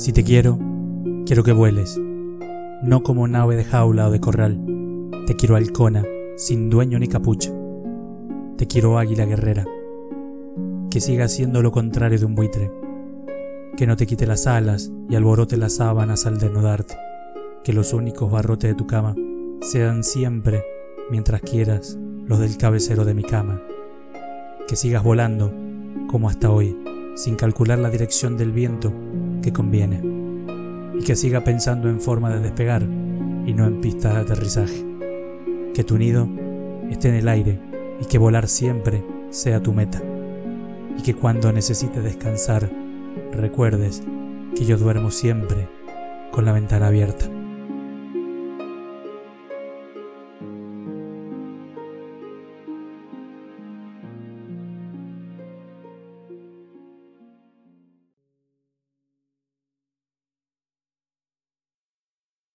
Si te quiero, quiero que vueles, no como nave de jaula o de corral. Te quiero halcona, sin dueño ni capucha. Te quiero águila guerrera, que siga siendo lo contrario de un buitre. Que no te quite las alas y alborote las sábanas al desnudarte. Que los únicos barrotes de tu cama sean siempre, mientras quieras, los del cabecero de mi cama. Que sigas volando, como hasta hoy, sin calcular la dirección del viento que conviene, y que siga pensando en forma de despegar y no en pistas de aterrizaje. Que tu nido esté en el aire y que volar siempre sea tu meta, y que cuando necesites descansar recuerdes que yo duermo siempre con la ventana abierta.